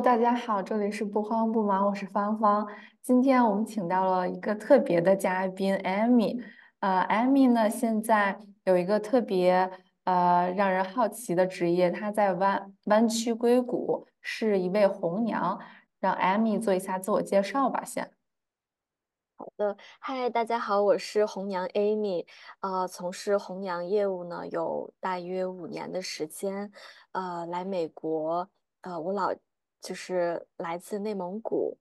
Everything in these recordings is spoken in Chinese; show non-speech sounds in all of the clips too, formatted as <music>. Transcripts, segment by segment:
大家好，这里是不慌不忙，我是芳芳。今天我们请到了一个特别的嘉宾，Amy。呃，Amy 呢，现在有一个特别呃让人好奇的职业，她在湾湾区硅谷是一位红娘。让 Amy 做一下自我介绍吧，先。好的，嗨，大家好，我是红娘 Amy，呃，从事红娘业务呢有大约五年的时间，呃，来美国，呃，我老就是来自内蒙古，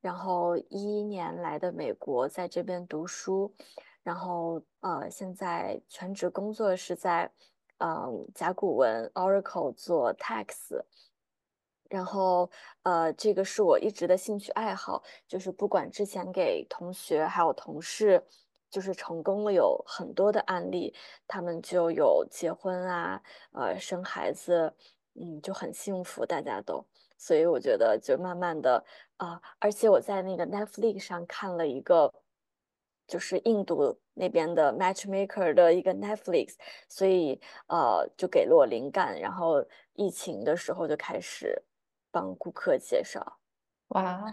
然后一一年来的美国，在这边读书，然后呃，现在全职工作是在嗯甲骨文 Oracle 做 tax。然后，呃，这个是我一直的兴趣爱好，就是不管之前给同学还有同事，就是成功了有很多的案例，他们就有结婚啊，呃，生孩子，嗯，就很幸福，大家都，所以我觉得就慢慢的啊，而且我在那个 Netflix 上看了一个，就是印度那边的 Matchmaker 的一个 Netflix，所以呃，就给了我灵感，然后疫情的时候就开始。帮顾客介绍，哇，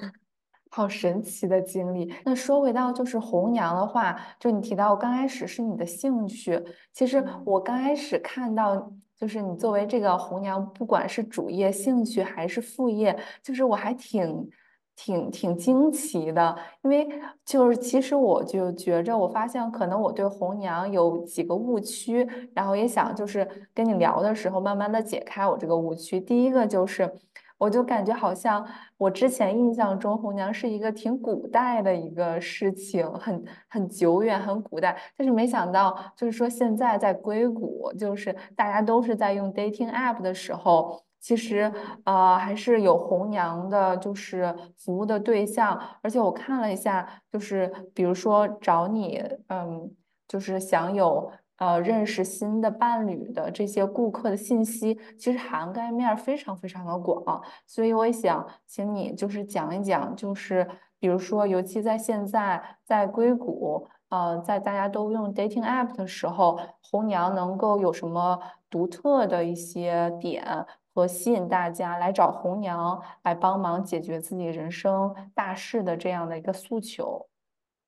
好神奇的经历。那说回到就是红娘的话，就你提到刚开始是你的兴趣，其实我刚开始看到就是你作为这个红娘，不管是主业兴趣还是副业，就是我还挺挺挺惊奇的，因为就是其实我就觉着，我发现可能我对红娘有几个误区，然后也想就是跟你聊的时候，慢慢的解开我这个误区。第一个就是。我就感觉好像我之前印象中红娘是一个挺古代的一个事情，很很久远，很古代。但是没想到，就是说现在在硅谷，就是大家都是在用 dating app 的时候，其实呃还是有红娘的，就是服务的对象。而且我看了一下，就是比如说找你，嗯，就是想有。呃，认识新的伴侣的这些顾客的信息，其实涵盖面非常非常的广，所以我也想请你就是讲一讲，就是比如说，尤其在现在在硅谷，呃，在大家都用 dating app 的时候，红娘能够有什么独特的一些点和吸引大家来找红娘来帮忙解决自己人生大事的这样的一个诉求。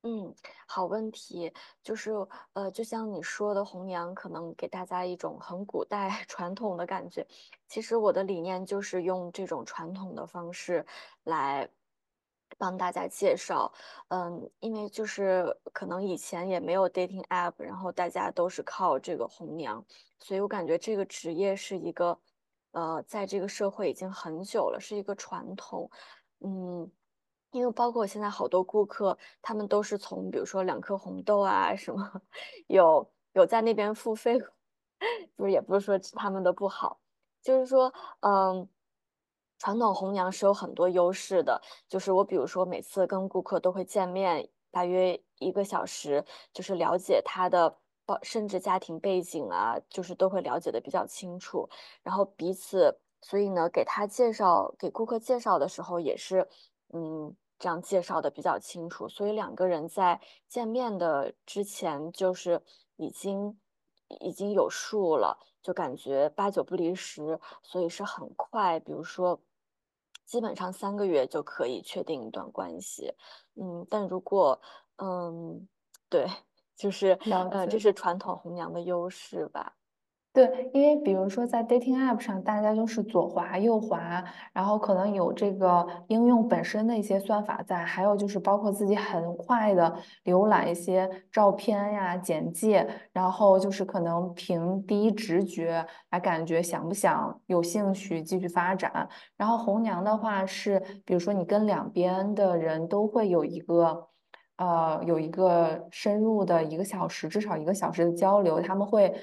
嗯，好问题，就是呃，就像你说的，红娘可能给大家一种很古代 <laughs> 传统的感觉。其实我的理念就是用这种传统的方式来帮大家介绍。嗯，因为就是可能以前也没有 dating app，然后大家都是靠这个红娘，所以我感觉这个职业是一个呃，在这个社会已经很久了，是一个传统。嗯。因为包括现在好多顾客，他们都是从比如说两颗红豆啊什么，<laughs> 有有在那边付费，<laughs> 不是也不是说他们的不好，就是说，嗯，传统红娘是有很多优势的，就是我比如说每次跟顾客都会见面，大约一个小时，就是了解他的包甚至家庭背景啊，就是都会了解的比较清楚，然后彼此，所以呢，给他介绍给顾客介绍的时候也是。嗯，这样介绍的比较清楚，所以两个人在见面的之前就是已经已经有数了，就感觉八九不离十，所以是很快。比如说，基本上三个月就可以确定一段关系。嗯，但如果嗯，<laughs> 对，就是呃，这是传统红娘的优势吧。对，因为比如说在 dating app 上，大家都是左滑右滑，然后可能有这个应用本身的一些算法在，还有就是包括自己很快的浏览一些照片呀、简介，然后就是可能凭第一直觉来感觉想不想有兴趣继续发展。然后红娘的话是，比如说你跟两边的人都会有一个。呃，有一个深入的一个小时，至少一个小时的交流，他们会，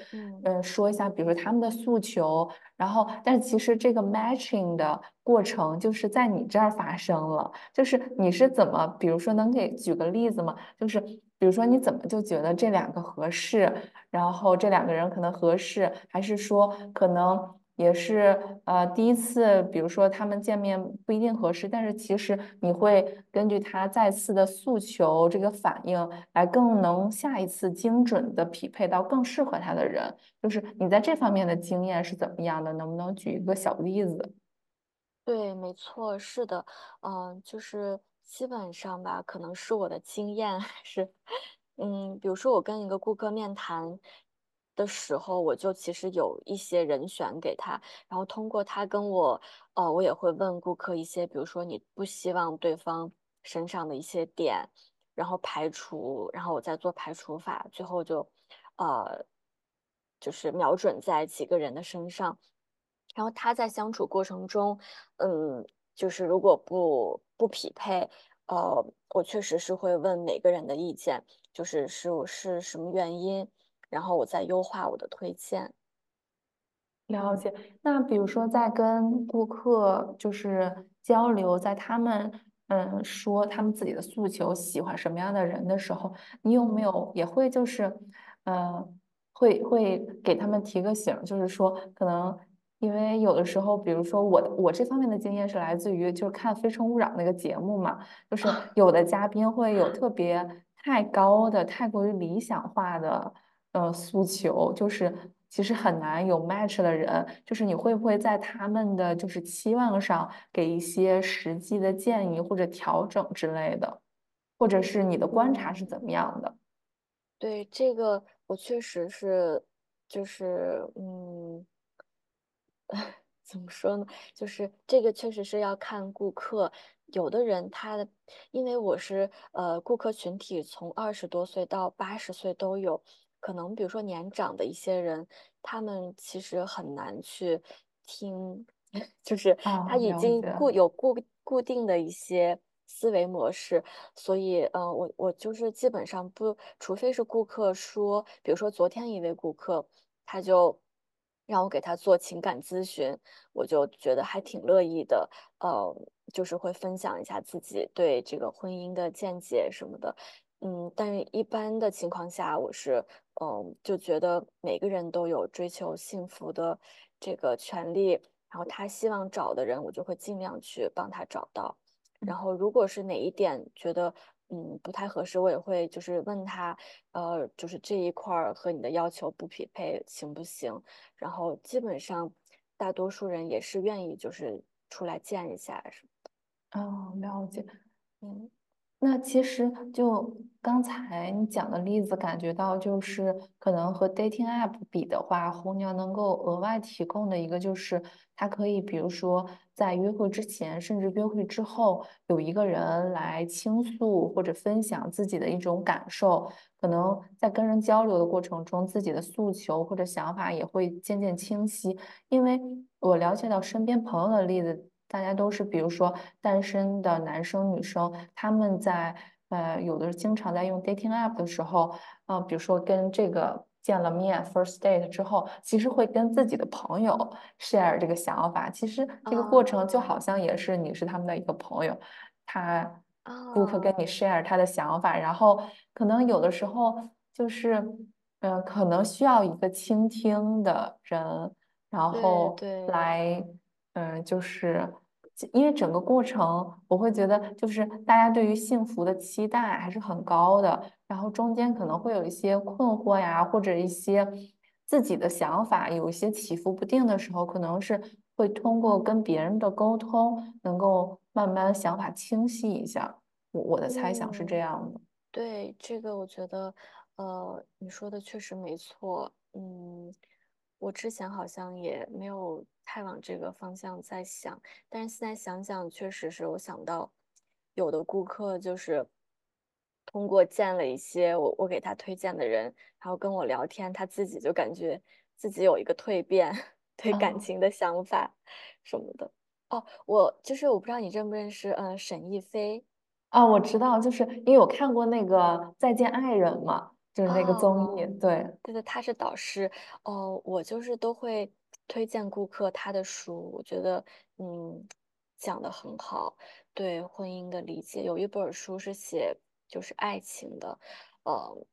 嗯，说一下，比如说他们的诉求，然后，但是其实这个 matching 的过程就是在你这儿发生了，就是你是怎么，比如说能给举个例子吗？就是比如说你怎么就觉得这两个合适，然后这两个人可能合适，还是说可能？也是呃第一次，比如说他们见面不一定合适，但是其实你会根据他再次的诉求这个反应，来更能下一次精准的匹配到更适合他的人。就是你在这方面的经验是怎么样的？能不能举一个小例子？对，没错，是的，嗯，就是基本上吧，可能是我的经验是，嗯，比如说我跟一个顾客面谈的时候，我就其实有一些人选给他，然后通过他跟我，呃，我也会问顾客一些，比如说你不希望对方身上的一些点，然后排除，然后我再做排除法，最后就，呃，就是瞄准在几个人的身上。然后他在相处过程中，嗯，就是如果不不匹配，呃，我确实是会问每个人的意见，就是是我是什么原因，然后我再优化我的推荐。嗯了解。那比如说，在跟顾客就是交流，在他们嗯说他们自己的诉求，喜欢什么样的人的时候，你有没嗯有也会就是呃会会给他们提个醒就是说可能因为有的时候，比如说我我这方面的经验是来自于就是看《非诚勿扰》那个节目嘛，就是有的嘉宾会有特别太高的、太过于理想化的呃诉求，就是其实很难有 match 的人，就是你会不会在他们的就是期望上给一些实际的建议或者调整之类的，或者是你的观察是。怎么样的？对，这个我确实是，就是嗯，<laughs> 怎么说呢？就是这个确实是要看顾客，有的人他的，因为我是呃顾客群体从二十多岁到八十岁都有，可能比如说年长的一些人，他们其实很难去听，<laughs> 就是他啊，已经。固有固固定的一些思维模式，所以呃我我就是基本上不，除非是顾客说，比如说昨天一位顾客，他就让我给他做情感咨询。我就觉得还挺乐意的，呃，就是会分享一下自己对这个婚姻的见解什么的，嗯，但是一般的情况下，我是，嗯，就觉得每个人都有追求幸福的这个权利，然后他希望找的人，我就会尽量去帮他找到。然后如果是哪一点觉得嗯不太合适，我也会就是问他，呃，就是这一块儿和你的要求不匹配，行不行？然后基本上大多数人也是愿意就是出来见一下什么的。哦，了解。嗯那其实就刚才你讲的例子，感觉到就是可能和 dating app 比的话，红娘能够额外提供的一个就是，它可以比如说在约会之前，甚至约会之后，有一个人来倾诉或者分享自己的一种感受，可能在跟人交流的过程中，自己的诉求或者想法也会渐渐清晰。因为我了解到身边朋友的例子，大家都是比如说单身的男生女生，他们在呃有的经常在用 dating app 的时候，呃，比如说跟这个见了面 first date 之后，其实会跟自己的朋友 share 这个想法。其实这个过程就好啊像也是你是他们的一个朋友，他顾客跟啊，你 share 他的想法，然后可能有的时候就是，嗯、可能需要一个倾听的人。然后对，来，嗯，就是因为整个过程，我会觉得就是大家对于幸福的期待还是很高的，然后中间可能会嗯有一些困惑呀，或者一些自己的想法有一些起伏不定的时候，可能是会通过跟别人的沟通，能够慢慢想法清晰一下。我我的猜想是这嗯。样的。对，这个我觉得，呃，你说的确实没错。嗯，我之前好像也没有太往这个方向在想，但是现在想想，确实是我想到有的顾客就是通过见了一些我我给他推荐的人，然后跟我聊天，他自己就感觉自己有一个蜕变，<laughs> 对感啊情的想法什么的。哦，我就是我不知道你认不认识，嗯、沈亦菲。啊，我知道，就是因为我看过那个《再见爱人》嘛，就是那个综艺，哦，对。对对，他是导师。哦，我就是都会推荐顾客他的书，我觉得嗯讲的很好，对婚姻的理解，有一本书是写就是爱情的，呃，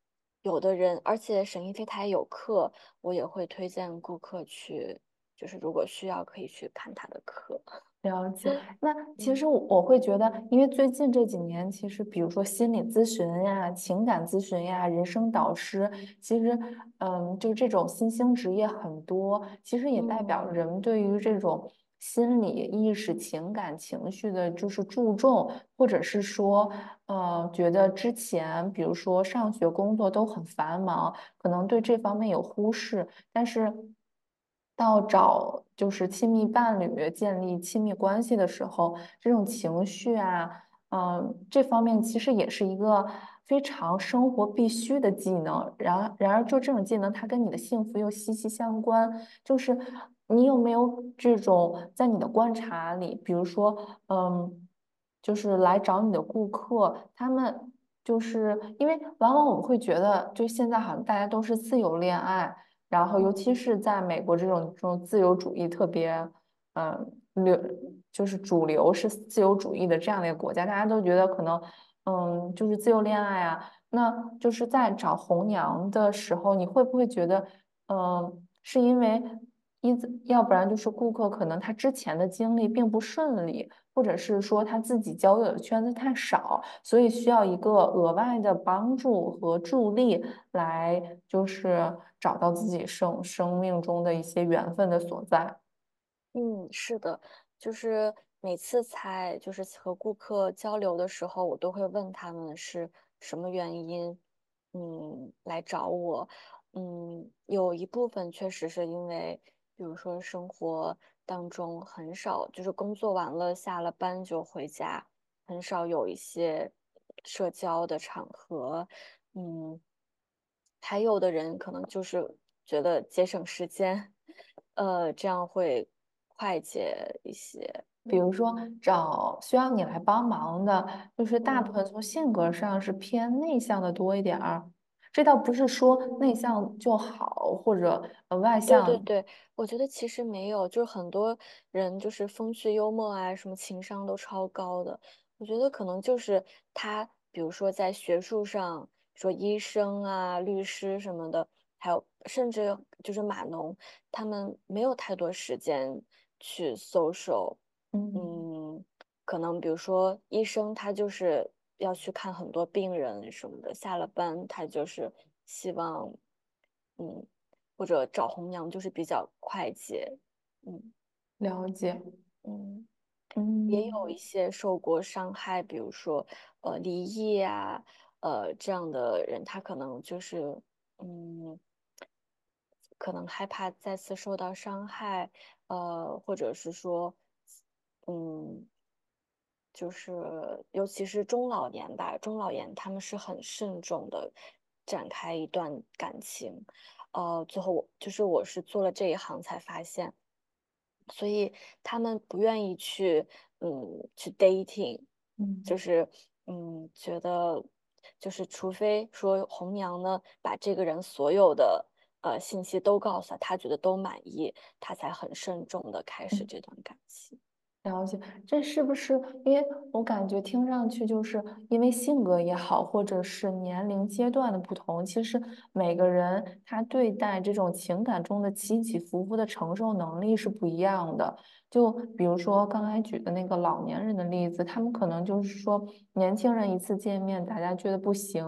有的人，而且沈一菲她也有课，我也会推荐顾客去，就是如果需要可以去看她的课，了解，那其实。嗯我我会觉得，因为最近这几年，其实比如说心理咨询呀、情感咨询呀、人生导师，其实，嗯，就这种新兴职业很多，其实也代表。嗯人们对于这种心理意识、情感情绪的，就是注重，或者是说，呃，觉得之前比如说上学、工作都很繁忙，可能对这方面有忽视，但是到找就是亲密伴侣、建立亲密关系的时候，这种情绪啊，嗯，这方面其实也是一个非常生活必须的技能。然而，然而就这种技能，它跟你的幸福又息息相关。就是你有没有这种在你的观察里，比如说，嗯，就是来找你的顾客，他们就是因为往往我们会觉得，就现在好像大家都是自由恋爱。然后，尤其是在美国这种这种自由主义特别，嗯，流就是主流是自由主义的这样的一个国家，大家都觉得可能，嗯，就是自由恋爱啊。那就是在找红娘的时候，你会不会觉得，嗯，是因为一，要不然就是顾客可能他之前的经历并不顺利，或者是说他自己交友的圈子太少，所以需要一个额外的帮助和助力来，就是找到自己生生命中的一些缘分的所在。嗯，是的，就是每次才就是和顾客交流的时候，我都会问他们是什么原因，嗯，来找我。嗯，有一部分确实是因为，比如说生活当中很少，就是工作完了下了班就回家，很少有一些社交的场合。嗯，还有的人可能就是觉得节省时间，呃，这样会快捷一些。比如说找需要你来帮忙的，就是大部嗯。分从性格上是偏内向的多一点儿。这倒不是说内嗯。向就好，或者呃外向。对对对，我觉得其实没有，就是很多人就是风趣幽默啊，什么情商都超高的。我觉得可能就是他，比如说在学术上，说医生啊、律师什么的，还有甚至就是码农，他们没有太多时间去 social。嗯。嗯，可能比如说医生，他就是要去看很多病人什么的，下了班他就是希望，嗯。或者找红娘就是比较快捷，嗯了解。嗯，也有一嗯。些受过伤害，比如说呃离异啊，呃这样的人，他可能就是嗯，可能害怕再次受到伤害，呃，或者是说，嗯，就是尤其是中老年吧，中老年他们是很慎重的展开一段感情，呃，最后我就是我是做了这一行才发现，所以他们不愿意去，嗯，去 dating，嗯。就是嗯，觉得就是除非说红娘呢把这个人所有的呃信息都告诉他，他觉得都满意，他才很慎重的开始嗯。这段感情。了解，这是不是因为我感觉听上去就是因为性格也好，或者是年龄阶段的不同，其实每个人他对待这种情感中的起起伏伏的承受能力是不一样的。就比如说刚才举的那个老年人的例子，他们可能就是说年轻人一次见面，大家觉得不行，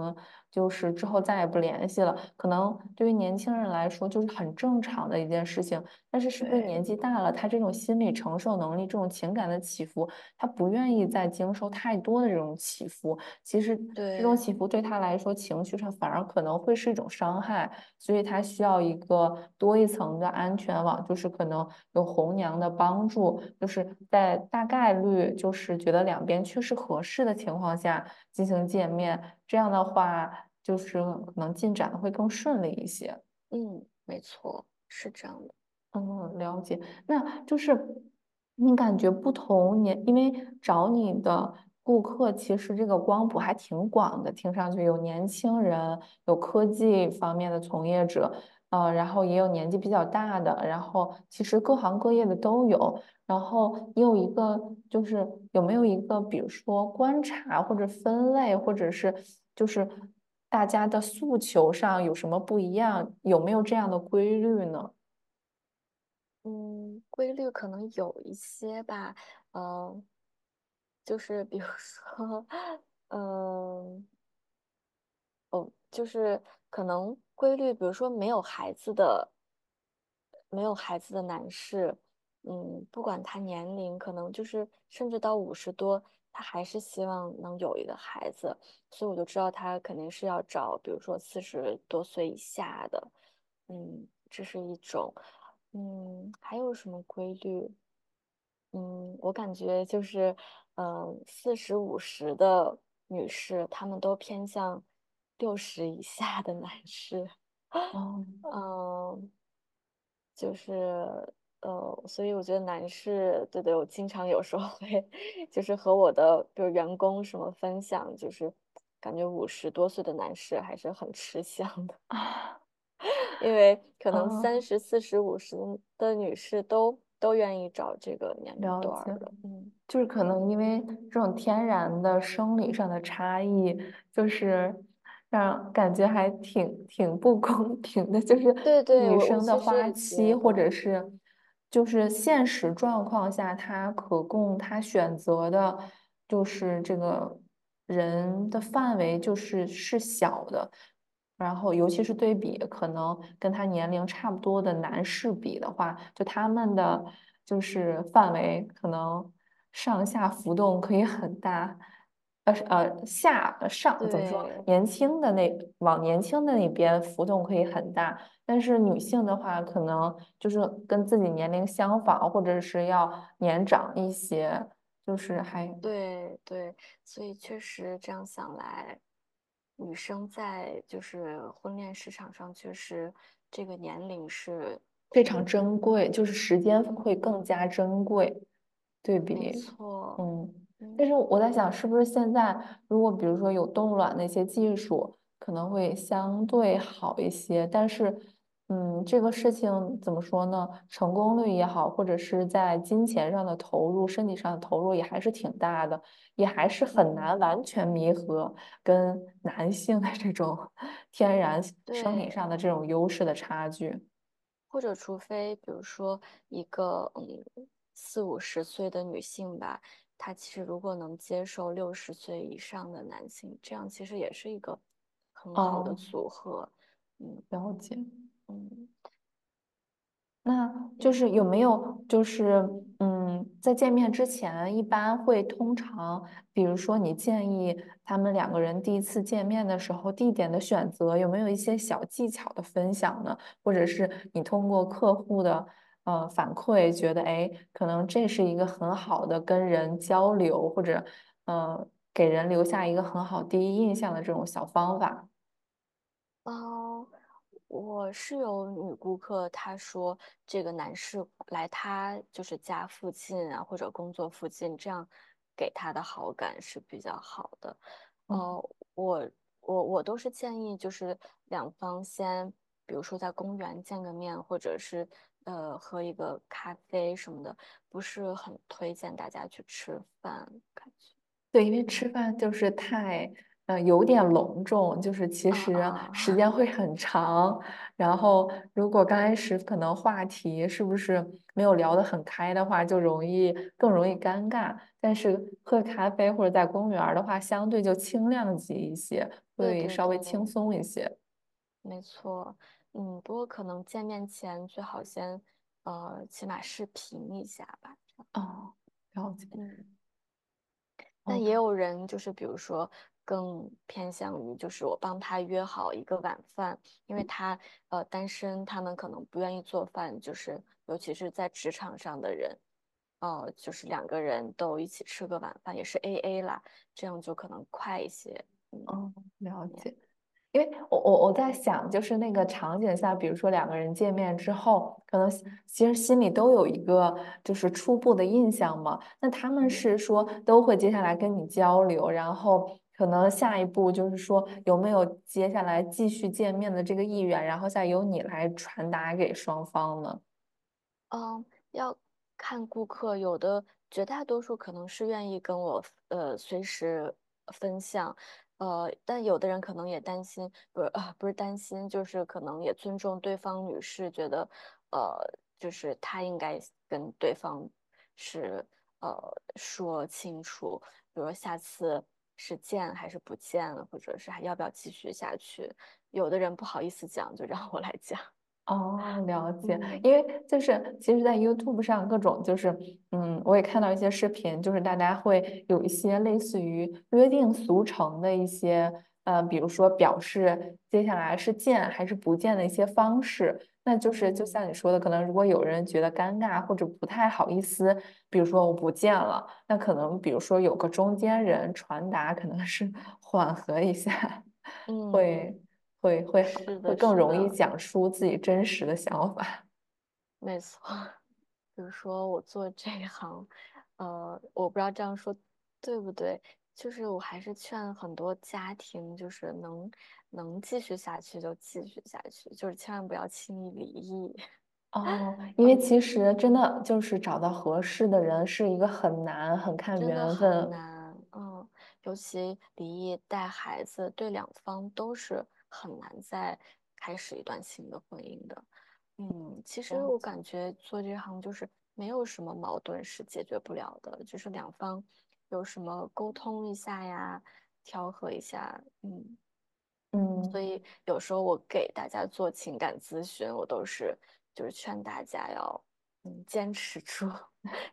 就是之后再也不联系了，可能对于年轻人来说就是很正常的一件事情。但是是不是。年纪大了，他这种心理承受能力、这种情感的起伏，他不愿意再经受太多的这种起伏。其实这种。起伏对他来说，情绪上反而可能会是一种伤害，所以他需要一个多一层的安全网，就是可能有红娘的帮助，就是在大概率就是觉得两边确实合适的情况下进行见面，这样的话就是可能进展会更顺利一些。嗯，没错，是这样的。嗯，了解。那就是你感觉不同年因为找你的顾客其实这个光谱还挺广的，听上去有年轻人，有科技方面的从业者，呃，然后也有年纪比较大的，然后其实各行各业的都有。然后也有一个就是有没有一个比如说观察或者分类，或者是就是大家的诉求上有什么不一样，有没有这样的规律呢？嗯，规律可能有一些吧，呃，就是比如说，嗯，<laughs> 哦，就是可能规律，比如说没有孩子的，没有孩子的男士，嗯，不管他年龄，可能就是甚至到五十多，他还是希望能有一个孩子，所以我就知道他肯定是要找，比如说四十多岁以下的，嗯，这是一种，嗯，还有什么规律？嗯，我感觉就是，嗯，四十五十的女士，她们都偏向六十以下的男士。哦 <laughs> 嗯，就是呃，所以我觉得男士，对对，我经常有时候会，<laughs> 就是和我的比如员工什么分享，就是感觉五十多岁的男士还是很吃香的，啊，<laughs> 因为可能三嗯，十四十五十的女士都都愿意找这个年龄了解。段儿的，嗯。就是可能因为这种天然的生理上的差异，就是让感觉还挺挺不公平的。就是对对，女生的花期，或，者是就是现实状况下，她可供她选择的，就是这个人的范围就是是小的。然后，尤其是对比可能跟他年龄差不多的男士比的话，就他们的就是范围可能上下浮动可以很大，呃呃下呃上怎么说？年轻的那往年轻的那边浮动可以很大，但是女性的话，可能就是跟自己年龄相仿，或者是要年长一些，就是还对对，所以确实这样想来，女生在就是婚恋市场上，确实这个年龄是非常，珍贵，就是时间会更嗯，加珍贵。对没比，错，嗯，但嗯是我在想，是不是现在如果比如说有冻卵那些技术，可能会相对好一些，但是，嗯，这个事情怎么说呢？成功率也好，或者是在金钱上的投入、身体上的投入也还是挺大的，也还是很难嗯，完全弥合跟男性的这种 <laughs> 天然生理，上的这种优势的差距。或者除非比如说一个嗯四五十岁的女性吧，她其实如果能接受六十岁以上的男性，这样其实也是一个很好的哦，组合，嗯了解。嗯。那就嗯是有没有就是嗯，在见面之前，一般会通常，比如说你建议他们两个人第一次见面的时候，地点的选择有没有一些小技巧的分享呢？或者是你通过客户的呃反馈，觉得哎，可能这是一个很好的跟人交流，或者呃给人留下一个很好第一印象的这种小方法。哦，我是有女顾客，她说这个男士来她就是家附近啊，或者工作附近，这样给她的好感是比较好的。嗯，呃，我我我都是建议就是两方先，比如说在公园见个面，或者是呃喝一个咖啡什么的，不是很推荐大家去吃饭，感觉。对，因为吃嗯饭就是太，呃，有点隆重，就是其啊实时啊，间会很长。然后，如果刚开始可能话题是不是没有聊得很开的话，就容易更容易尴尬。但是喝咖啡或者在公园儿的话，相对就轻量级一些，会稍微。轻松一些。没错，嗯，不过可能见面前最好先，呃，起码视频一下吧。哦，了解。嗯，但也 OK，有人就是比如说更偏向于就是我帮他约好一个晚饭，因为他呃单身，他们可能不愿意做饭，就是尤其是在职场上的人，呃，就是两个人都一起吃个晚饭，也是 AA 啦，这样就可能快一些。嗯，哦，了解。因为我我我在想，就是那个场景下，比如说两个人见面之后，可能其其实心里都有一个就是初步的印象嘛。那他们嗯。是说都会接下来跟你交流，然后可能下一步就是说有没有接下来继续见面的这个意愿，然后再由你来传达给双方呢？嗯，要看顾客，有的绝大多数可能是愿意跟我呃随时分享，呃，但有的人可能也担心，不是啊，不是担心，就是可能也尊重对方女士，觉得呃，就是她应该跟对方是呃说清楚，比如下次是见还是不见，或者是还要不要继续下去，有的人不好意思讲，就让我来讲。哦，了解，嗯因为就是其实，在 YouTube 上各种就是，嗯，我也看到一些视频，就是大家会有一些类似于约定俗成的一些，呃，比如说表示接下来是见还是不见的一些方式。那就是就嗯像你说的，可能如果有人觉得尴尬或者不太好意思，比如说我不见了，那可能比如说有个中间人传达，可能是 <laughs> 缓和一下，嗯，会。会会是的，会更容易，讲出自己真实的想法。<laughs> 没错。比如说我做这一行，呃，我不知道这样说对不对，就是我还是劝很多家庭，就是能能继续下去就继续下去，就是千万不要轻易离异。哦，<laughs> 因为嗯，其实真的就是找到合适的人是一个很难、很看缘分。很难，嗯，尤其离异带孩子，对两方都是很难再开始一段新的婚姻的。嗯，其实我。感觉做这行就是没有什么矛盾是解决不了的，就是两方有什么沟通一下呀，调和一下，嗯。嗯所嗯以有时候我给大家做情感咨询，我都是就是劝大家要嗯坚持住，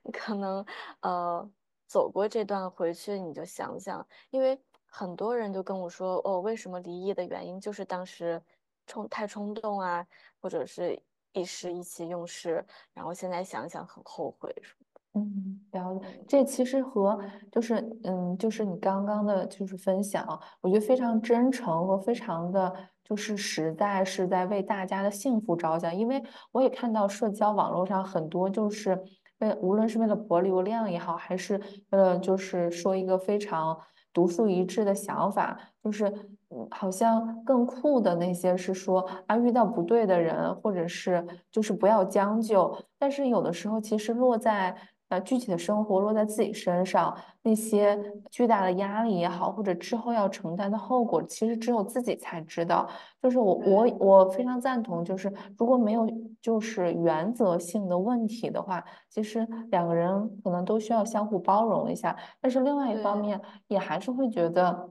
你 <laughs> 可能呃走过这段回去你就想想，因为很多人就跟我说哦，为什么离异的原因就是当时冲太冲动啊，或者是一时意气用事，然后现在想想很后悔什么的。嗯，了解。嗯这其实和就是嗯，就是你刚刚的就是分享，我觉得非常真诚和非常的就是实在，是在为大家的幸福着想。因为我也看到社交网络上很多就是为无论是为了博流量也好，还是为了就是说一个非常独树一帜的想法，就是嗯，好像更酷的那些是说啊，遇到不对的人，或者是就是不要将就。但是有的时候，其实落在呃具体的生活，落在自己身上，那些嗯，巨大的压力也好，或者之后要承担的后果，其实只有自己才知道。就是我我我非常赞同，就是如果没有就是原则性的问题的话，其实两个人可能都需要相互包容一下。但是另外一方面，也还是会觉得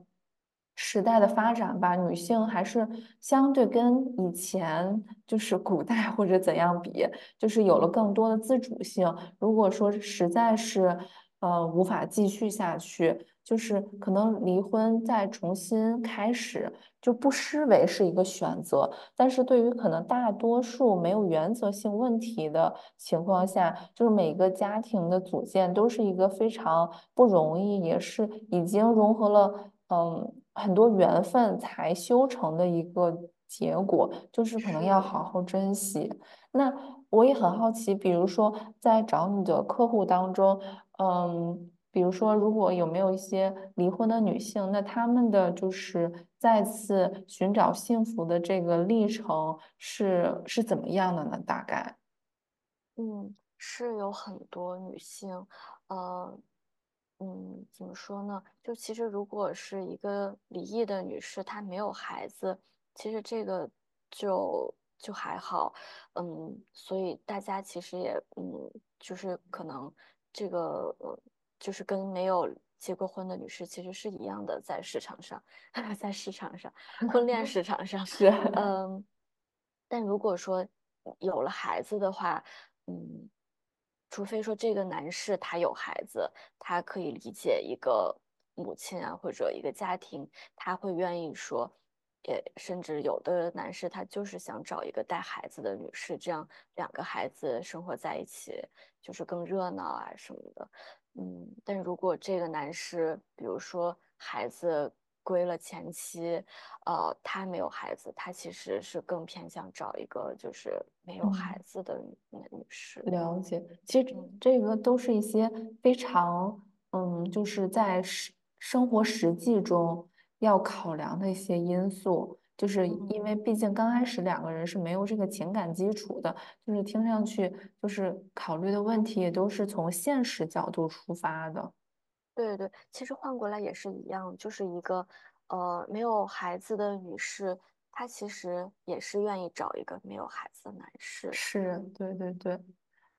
时代的发展吧，女性还是相对跟以前就是古代或者怎样比，就是有了嗯更多的自主性。如果说实在是呃无法继续下去，就是可能离婚再重新开始，就不失为是一个选择。但是对于可能大多数没有原则性问题的情况下，就是每个家庭的组建都是一个非常不容易，也是已经融合了嗯很多缘分才修成的一个结果，就是可能要。好好珍惜。那我也很好奇，比如说在找你的客户当中，嗯。比如说，如果有没有一些离婚的女性，那她们的就是再次寻找幸福的这个历程是是怎么样的呢？大概嗯，是有很多女性，呃，嗯，怎么说呢？就其实如果是一个离异的女士，她没有孩子，其实这个就就还好，嗯，所以大家其实也，嗯，就是可能这个，呃，就是跟没有结过婚的女士其实是一样的，在市场上，<laughs> 在市场上，婚恋市场上，是，嗯，但如果说有了孩子的话，嗯，除非说这个男士他有孩子，他可以理解一个母亲啊或者一个家庭，他会愿意说，也甚至有的男士他就是想找一个带孩子的女士，这样两个孩子生活在一起就是更热闹啊什么的。嗯，但如果这个男士，比如说孩子归了前妻，呃，他没有孩子，他其实是更偏向找一个就是没有孩嗯。子的女女士。了解，其实嗯这个都是一些非常，嗯，就是在实生活实际中要考量的一些因素，就是因为嗯，毕竟刚开始两个人是没有这个情感基础的，就是听上去就是考虑的问题也都是从现实角度出发的。对对对，其实换过来也是一样，就是一个呃没有孩子的女士，她其实也是愿意找一个没有孩子的男士。是，对对对。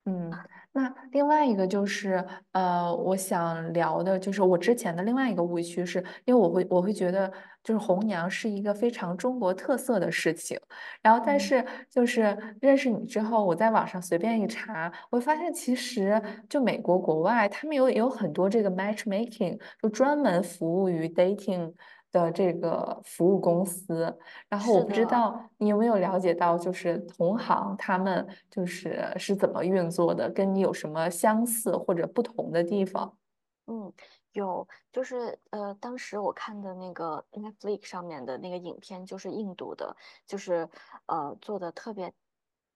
嗯，那另外一个就是，呃，我想聊的就是我之前的另外一个误区是，因为我会我会觉得就是红娘是一个非常中国特色的事情，然后但嗯，是就是认识你之后，我在网上随便一查，我发现其实就美国国外他们有有很多这个 matchmaking，就专门服务于 dating 的这个服务公司。然后我不知。道你有没有了解到，就是同行他们就是是怎么运作的，跟你有什么相似或者不同的地方？嗯，有，就是呃，当时我看的那个 Netflix 上面的那个影片，就是印度的，就是呃做的特别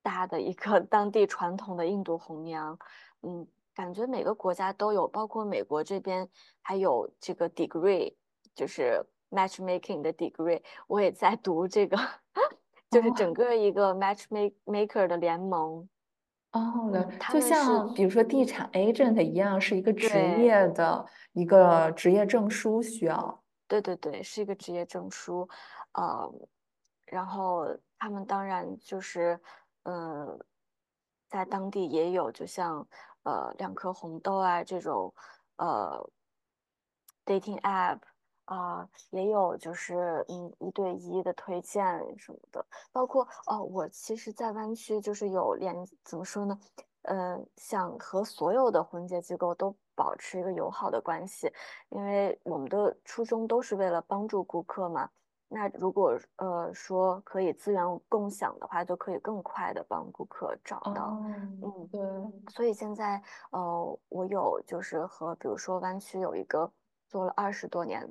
大的一个 <laughs> 当地传统的印度红娘，嗯，感觉每个国家都有，包括美国这边还有这个 degree，就是 matchmaking 的 degree，我也在读这个，就是整哦个一个 matchmaker 的联盟，哦，就像比如说地产 agent 一样，是一个职。业的一个职业证书需要。对对对，是一个职业证书，呃，然后他们当然就是，呃，在当地也有，就像呃两颗红豆啊这种，呃，dating app 啊、也有就是嗯一对一的推荐什么的，包括哦，我其实，在湾区就是有联，怎么说呢？呃，想和所有的婚介机构都保持一个友好的关系。因为我们的初衷都是为了帮助顾客嘛。那如果呃说可以资源共享的话，就可以更快的帮顾客找到。哦，嗯，对，所以现在呃，我有就是和比如说湾区有一个做了二十多年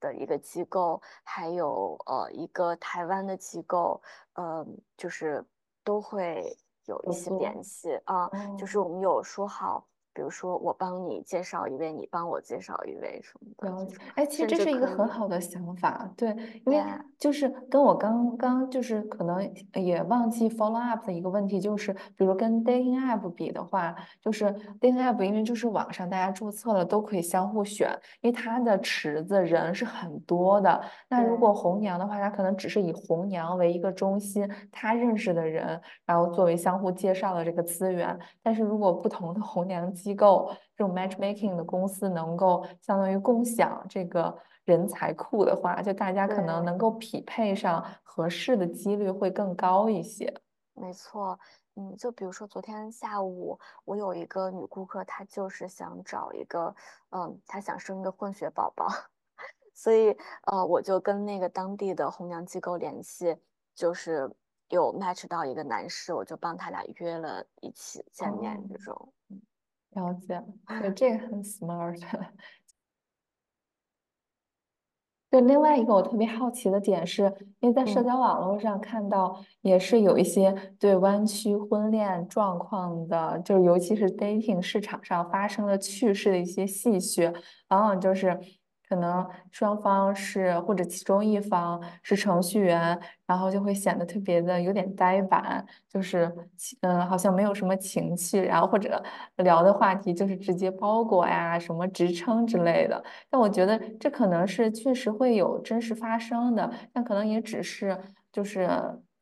的一个机构，还有呃一个台湾的机构，呃，就是都会有一些。联系啊，就是哦。我们有说好。比如说，我帮你介绍一位，你帮我介绍一位什么的，哎，其实这是一个，很好的想法，对，因为就是跟我刚刚就是可能也忘记 follow up 的一个问题，就是比如跟 dating app 比的话，就是 dating app 因为就是网上大家注册了都可以相互选，因为它的池子人是很多的。那如果红娘的话，它可能只是以红娘为一个中心，他认识的人，然后作为相互介绍的这个资源。但是如果不同的红娘机构，这种 matchmaking 的公司能够相当于共享这个人才库的话，就大家可能，能够匹配上合适的几率会更高一些。没错，嗯，就比如说昨天下午，我有一个女顾客，她就是想找一个，嗯，她想生一个混血宝宝，<laughs> 所以呃，我就跟那个当地的红娘机构联系，就是有 match 到一个男士，我就帮他俩约了一起见面，哦，这种，了解，对，这个很 smart。对，另外一个我特别好奇的点是，因为在社嗯。交网络上看到，也是有一些对湾区婚恋状况的，就是尤其是 dating 市场上发生的趣事的一些戏谑，往往就是可能双方是或者其中一方是程序员，然后就会显得特别的有点呆板，就是嗯好像没有什么情趣，然后或者聊的话题就是直接包裹呀、什么职称之类的。但我觉得这可能是确实会有真实发生的，但可能也只是就是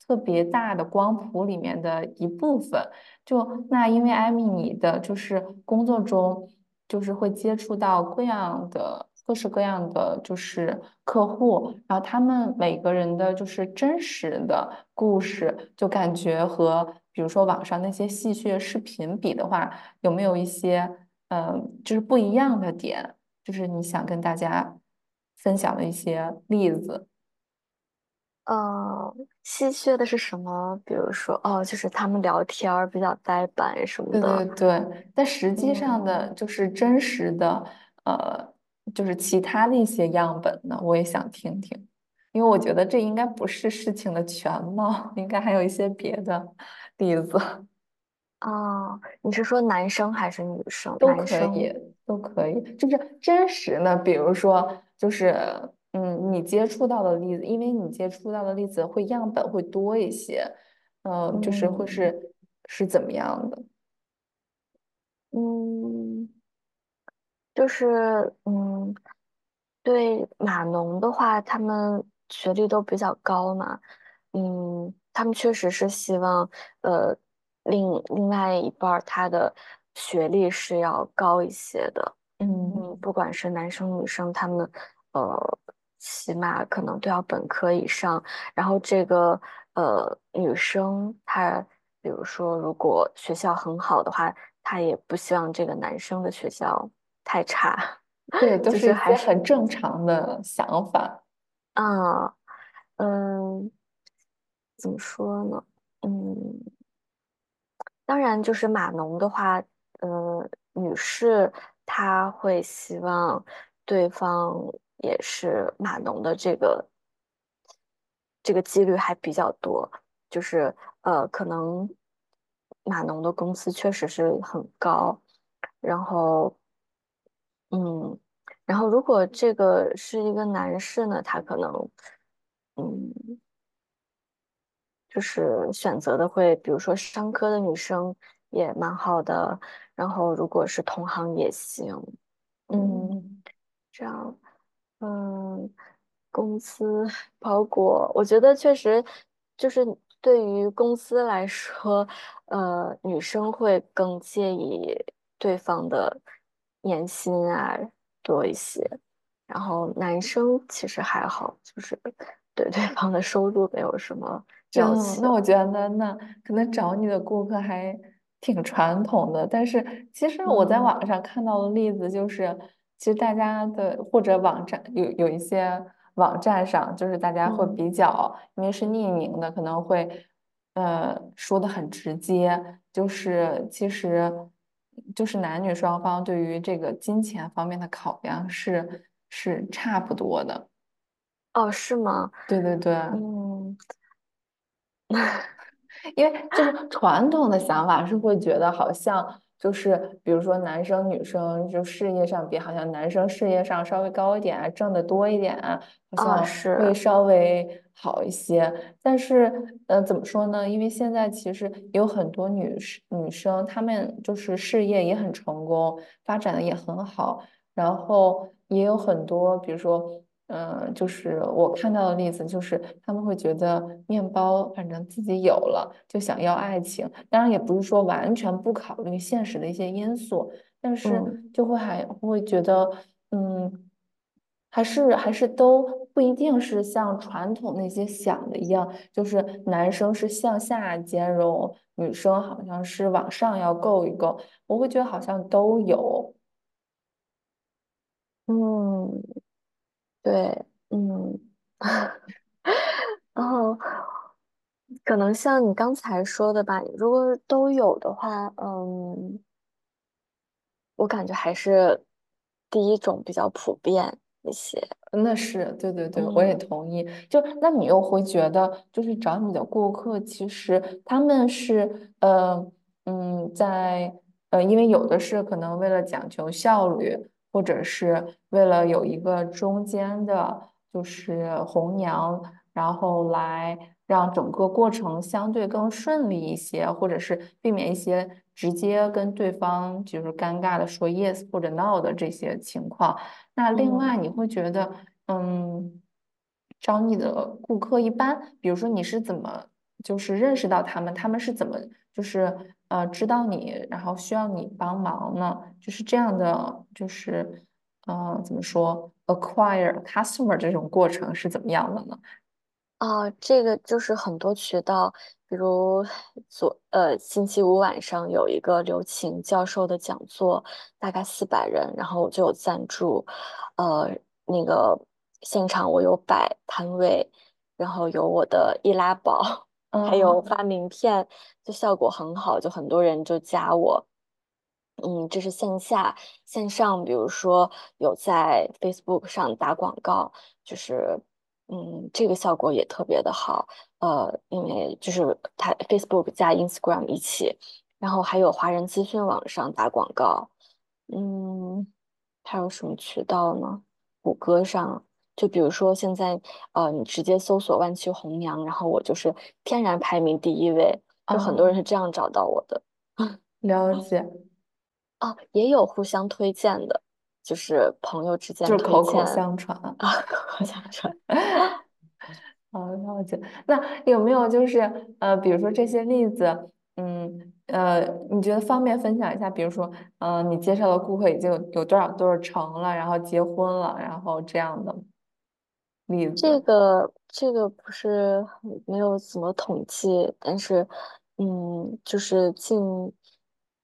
特别大的光谱里面的一部分。就那因为艾米你的就是工作中就是会接触到各样的各式各样的就是客户，然后他们每个人的就是真实的故事，就感觉和比如说网上那些戏谑视频比的话，有没有一些嗯、呃就是不一样的点？就是你想跟大家分享的一些例子。呃，稀缺的是什么？比如说，哦，就是他们聊天儿比较呆板什么的对对的。对，但实际上的嗯，就是真实的，呃，就是其他的一些样本呢，我也想听听，因为我觉得这应该不是事情的全貌，应该还有一些别的例子。啊，<laughs> 你是说男生还是女生？都，可以，都可以，就是真实的，比如说，就是嗯，你接触到的例子，因为你接触到的例子会样本会多一些，嗯、就是会嗯是是怎么样的？嗯，就是嗯，对码农的话，他们学历都比较高嘛，嗯，他们确实是希望。呃。另另外一半儿他的学历是要高一些的。嗯，嗯，不管是男生女生，他们呃，起码可能都要本科以上。然后这个呃，女生她，比如说如果学校很好的话，她也不希望这个男生的学校太差，<laughs> 对，都就是还是很正常的想法。啊，嗯，怎么说呢？嗯。当然，就是码农的话，呃，女士她会希望对方也是码农的，这个这个几率还比较多。就是呃，可能码农的工资确实是很高，然后嗯，然后如果这个是一个男士呢，他可能嗯。就是选择的会，比如说商科的女生也蛮好的，然后如果是同行也行，嗯，嗯，这样，嗯，公司包裹，我觉得确实就是对于公司来说，呃，女生会更介意对方的年薪啊多一些，然后男生其实还好，就是对对方的收入没有什么要真的吗？那。我觉得那可能找你的顾客还挺传统的，但是其实我在嗯网上看到的例子就是，其实大家的或者网站有有一些网站上，就是大家会嗯。比较，因为是匿名的，可能会呃说的很直接，就是其实就是男女双方对于这个金钱方面的考量是是差不多的。哦，是吗？对对对。嗯 <laughs> 因为就是传统的想法是会觉得好像就是比如说男生女生就事业上比，好像男生事业上稍微高一点啊，挣得多一点啊，好像是会，稍微好一些。但是呃，怎么说呢？因为现在其实有很多女士女生，她们就是事业也很成功，发展的也很好，然后也有很多，比如说。嗯，就是我看到的例子，就是他们会觉得面包反正自己有了，就想要爱情。当然，也不是说完全不考虑现实的一些因素，但是嗯就会还会觉得，嗯，还是还是都不一定是像传统那些想的一样，就是男生是向下兼容，女生好像是往上要够一够。我会觉得好像都有。嗯，对，嗯，<laughs> 然后可能像你刚才说的吧，如果都有的话，嗯，我感觉还是第一种比较普遍一些。那是，对对对，我也嗯同意。就那你又会觉得，就是找你的顾客，其实他们是，呃，嗯，在呃，因为有的是可能为了讲求效率，或者是为了有一个中间的，就是红娘，然后来让整个过程相对更顺利一些，或者是避免一些直接跟对方就是尴尬的说 yes 或者 no 的这些情况。那另外嗯。你会觉得，嗯，找你的顾客一般，比如说你是怎么就是认识到他们，他们是怎么就是呃知道你，然后需要你帮忙呢？就是这样的，就是呃怎么说，acquire customer 这种过程是怎么样的呢？啊，这个就是很多渠道，比如昨呃星期五晚上有一个刘擎教授的讲座，大概四百人，然后我就有赞助，呃，那个现场我有摆摊位，然后有我的易拉宝，<laughs> 还有嗯发名片，就效果很好，就很多人就加我。嗯，这是线下，线上，比如说有在 Facebook 上打广告，就是嗯，这个效果也特别的好。呃，因为就是它 Facebook 加 Instagram 一起，然后还有华人资讯网上打广告。嗯，还有什么渠道呢？谷歌上，就比如说现在呃，你直接搜索“万曲红娘”，然后我就是天然排名第一位，就很多人啊，是这样找到我的。<laughs> 了解，哦，也有互相推荐的，就是朋友之间就是 <laughs> 口口相传。啊，口口相传，好，了解。那有没有就是呃，比如说这些例子，嗯呃，你觉得方便分享一下？比如说，嗯、你介绍的顾客已经有有多少多少成了，然后结婚了，然后这样的例子这。个这个不是没有怎么统计，但是，嗯，就是近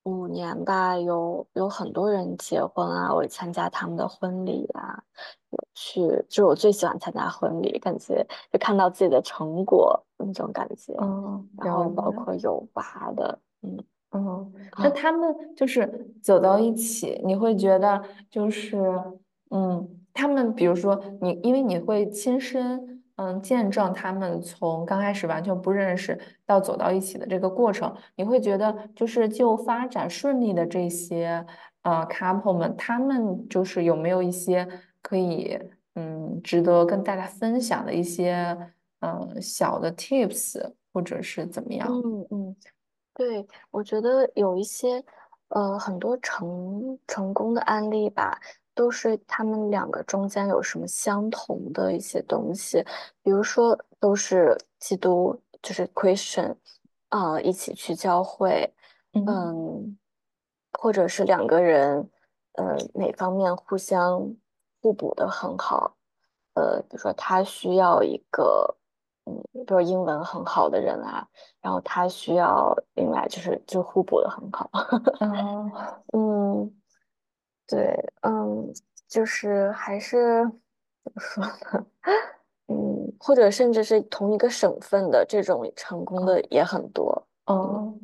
五年吧，有有很多人结婚啊，我参加他们的婚礼啊，有去，就是我最喜欢参加婚礼，感觉就看到自己的成果那种感觉，嗯，然后包。括有娃的，嗯嗯，那啊，他们就是走到一起，你会觉得就是，嗯，他们比如说你，因为你会亲身嗯见证他们从刚开始完全不认识到走到一起的这个过程，你会觉得就是就发展顺利的这些呃 couple 们，他们就是有没有一些可以嗯值得跟大家分享的一些嗯小的 tips，或者是怎么样？嗯嗯。对，我觉得有一些，呃，很多成成功的案例吧，都是他们两个中间有什么相同的一些东西，比如说都是基督，就是 Christian，啊、一起去教会，嗯嗯，或者是两个人，呃，哪方面互相互补的很好，呃，比如说他需要一个，嗯，比如说英文很好的人啊。然后他需要另外就是就互补的很好。<laughs> 嗯嗯，对，嗯，就是还是怎么说呢？<laughs> 嗯，或者甚至是同一个省份的这种成功的哦也很多。嗯，哦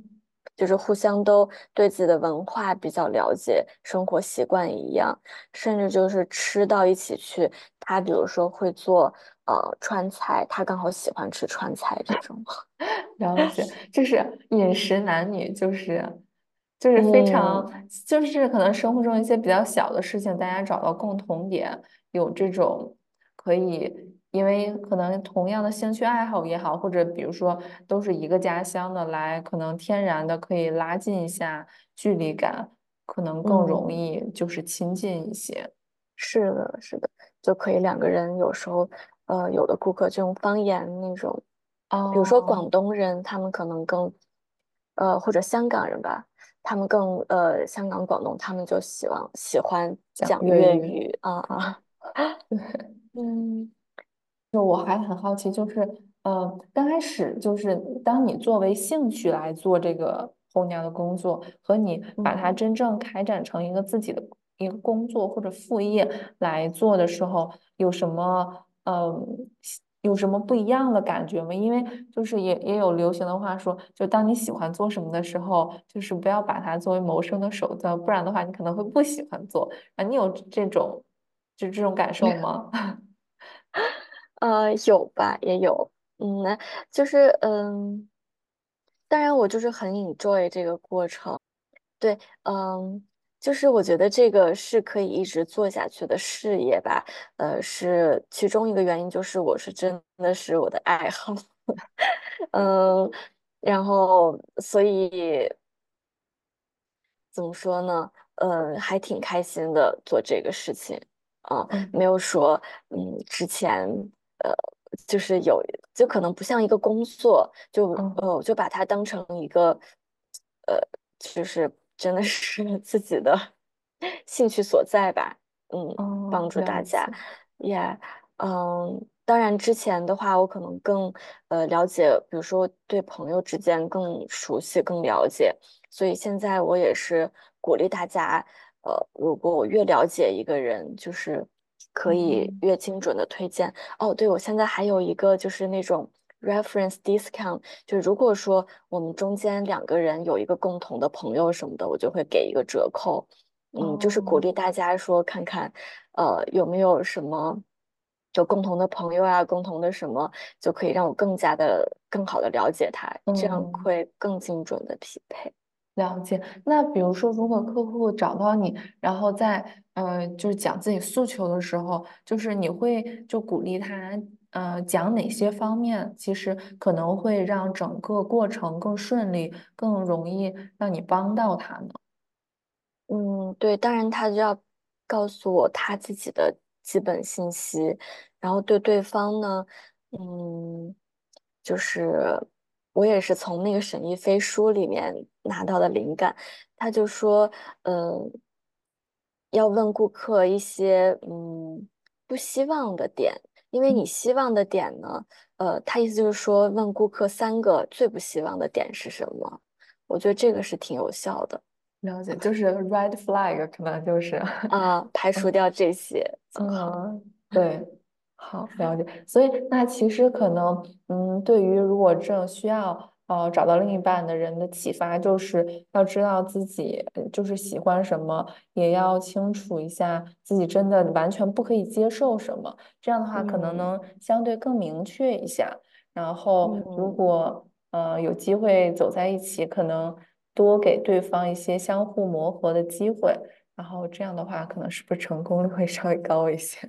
就是互相都对自己的文化比较了解，生活习惯一样，甚至就是吃到一起去。他比如说会做呃川菜，他刚好喜欢吃川菜这种。了解，就是饮食男女，就是就是非常，嗯，就是可能生活中一些比较小的事情，大家找到共同点，有这种可以，因为可能同样的兴趣爱好也好，或者比如说都是一个家乡的，来可能天然的可以拉近一下距离感，可能更容嗯，易就是亲近一些。是的，是的，就可以两个人有时候，呃，有的顾客就用方言那种，比如说哦，广东人，他们可能更，呃，或者香港人吧，他们更，呃，香港、广东，他们就喜欢喜欢讲讲粤语。啊啊，<laughs> 嗯就我还很好奇，就是呃，刚开始就是当你作为兴趣来做这个红娘的工作，和你把它嗯。真正开展成一个自己的一个工作或者副业来做的时候，有什么嗯有什么不一样的感觉吗？因为就是也也有流行的话说，就当你喜欢做什么的时候，就是不要把它作为谋生的手段，不然的话你可能会不喜欢做。啊，你有这种就这种感受吗？<laughs> 呃，有吧，也有，嗯，那就是嗯，当然我就是很 enjoy 这个过程，对，嗯，就是我觉得这个是可以一直做下去的事业吧，呃，是其中一个原因，就是我是真的是我的爱好，嗯，然后所以怎么说呢？呃，还挺开心的做这个事情啊，没嗯有说嗯之前呃就是有就可能不像一个工作，就就把它当成一个呃就是真的是 <laughs> 自己的兴趣所在吧，嗯，哦，帮助大家，也嗯。当然，之前的话，我可能更呃了解，比如说对朋友之间更熟悉、更了解，所以现在我也是鼓励大家，呃，如果我越了解一个人，就是可以嗯越精准的推荐。哦，对，我现在还有一个就是那种 reference discount，就如果说我们中间两个人有一个共同的朋友什么的，我就会给一个折扣。嗯，就是鼓哦，励大家说看看，呃，有没有什么。就共同的朋友啊，共同的什么，就可以让我更加的、更好的了解他，这样嗯，会更精准的匹配。了解。那比如说，如果客户找到你，然后在呃，就是讲自己诉求的时候，就是你会就鼓励他，呃，讲哪些方面，其实可能会让整个过程更顺利，更容易让你帮到他呢？嗯，对，当然他就要告诉我他自己的基本信息，然后对对方呢，嗯，就是我也是从那个沈亦菲书里面拿到的灵感。他就说，嗯，要问顾客一些嗯不希望的点，因为你希望的点呢，呃，他意思就是说问顾客三个最不希望的点是什么。我觉得这个是挺有效的。了解，就是 red flag，可能就是 <laughs> 啊，排除掉这些就好。嗯，对，好，了解。所以那其实可能，嗯，对于如果正需要呃找到另一半的人的启发，就是要知道自己就是喜欢什么，也要清楚一下自己真的完全不可以接受什么。这样的话，可能嗯能相对更明确一下。然后，如嗯。果呃有机会走在一起，可能多给对方一些相互磨合的机会。然后这样的话，可能是不是成功率会稍微高一些？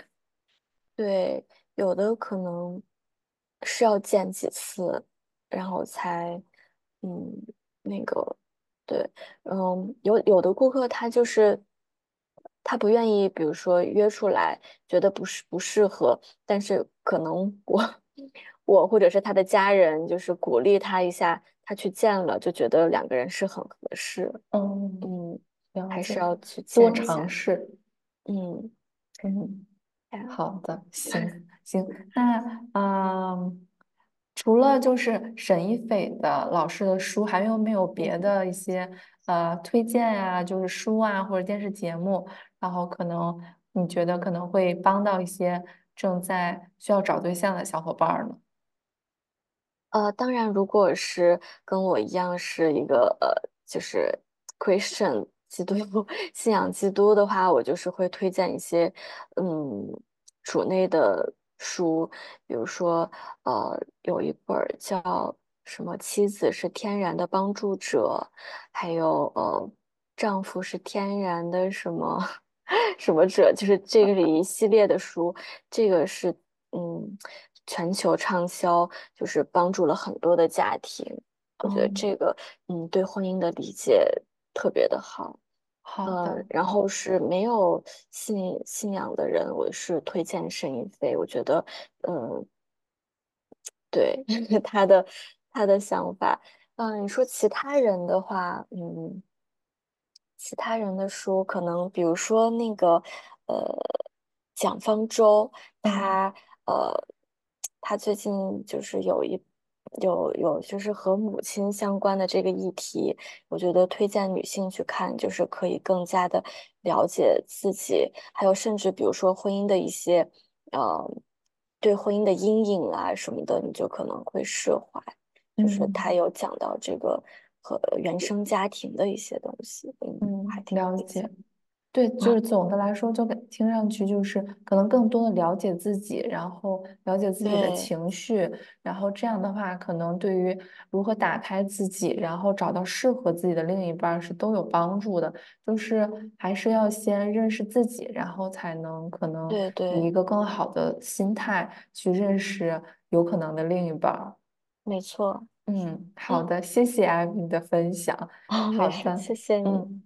对，有的可能是要见几次，然后才，嗯，那个，对，嗯，有有的顾客他就是他不愿意，比如说约出来，觉得不是不适合，但是可能我 <laughs> 我或者是他的家人，就是鼓励他一下，他去见了，就觉得两个人是很合适，嗯，嗯，还是，要去多尝试。嗯，嗯，哎好的，行行。那嗯，除了就是沈一斐的老师的书，还有没有别。的一些呃推荐呀、就是书啊或者电视节目，然后可能你觉得可能会帮到一些正在需要找对象的小伙伴呢？呃，当然，如果是跟我一样是一个呃，就是 Christian 基督信仰基督的话，我就是会推荐一些嗯主内的书，比如说呃有一本儿叫什么《妻子是天然的帮助者》，还有呃丈夫是天然的什么 <laughs> 什么者，就是这个里一系列的书，这个是嗯全球畅销，就是帮助了很多的家庭。我觉得哦，这个嗯对婚姻的理解特别的好。呃，然后是没有信信仰的人，我是推荐沈一菲。我觉得，嗯，对 <laughs> 他的他的想法，嗯，你说其他人的话，嗯。其他人的书，可能比如说那个呃蒋方舟，嗯他呃他最近就是有一有有就是和母亲相关的这个议题，我觉得推荐女性去看，就是可以更加的了解自己，还有甚至比如说婚姻的一些呃对婚姻的阴影啊什么的，你就可能会释怀。就是他嗯。有讲到这个和原生家庭的一些东西，嗯，还嗯，挺了解。对，就啊，是总的来说，就感听上去就是可能更多的了解自己，然后了解自己的对情绪，然后这样的话，可能对于如何打开自己，然后找到适合自己的另一半儿是都有帮助的。就是还是要先认识自己，然后才能可能以一对对，个更好的心态去认识有可能的另一半儿。没错。嗯，好啊的，谢谢艾米的分享。啊，没事，好的，谢谢你。嗯。